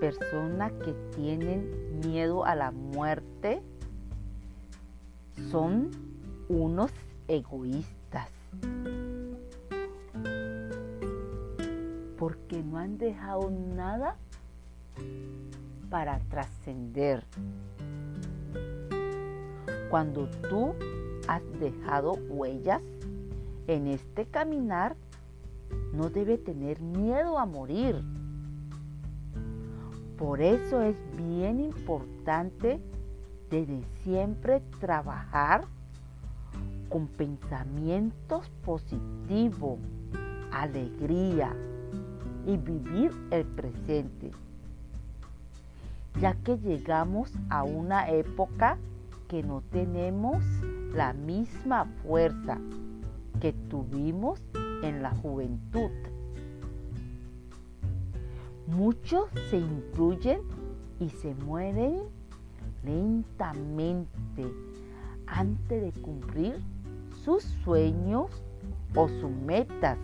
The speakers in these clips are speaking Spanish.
personas que tienen miedo a la muerte son unos egoístas. Porque no han dejado nada para trascender. Cuando tú has dejado huellas en este caminar, no debe tener miedo a morir. Por eso es bien importante desde siempre trabajar con pensamientos positivos, alegría y vivir el presente, ya que llegamos a una época que no tenemos la misma fuerza que tuvimos en la juventud. Muchos se incluyen y se mueren lentamente antes de cumplir sus sueños o sus metas,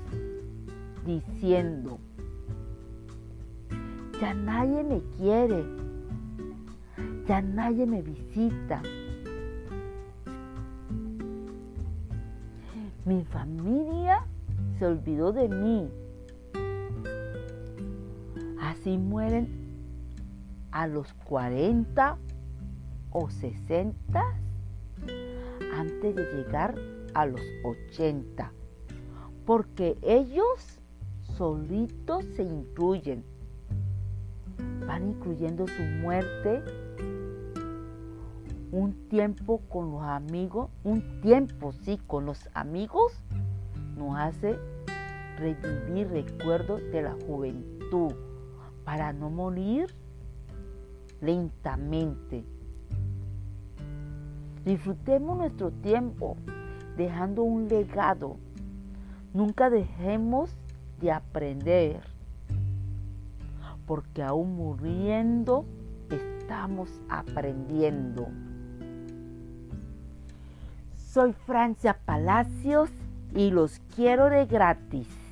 diciendo, ya nadie me quiere, ya nadie me visita. Mi familia se olvidó de mí. Así mueren a los 40 o 60 antes de llegar a los 80. Porque ellos solitos se incluyen. Van incluyendo su muerte un tiempo con los amigos, un tiempo sí con los amigos, nos hace revivir recuerdos de la juventud para no morir lentamente. Disfrutemos nuestro tiempo dejando un legado. Nunca dejemos de aprender, porque aún muriendo estamos aprendiendo. Soy Francia Palacios y los quiero de gratis.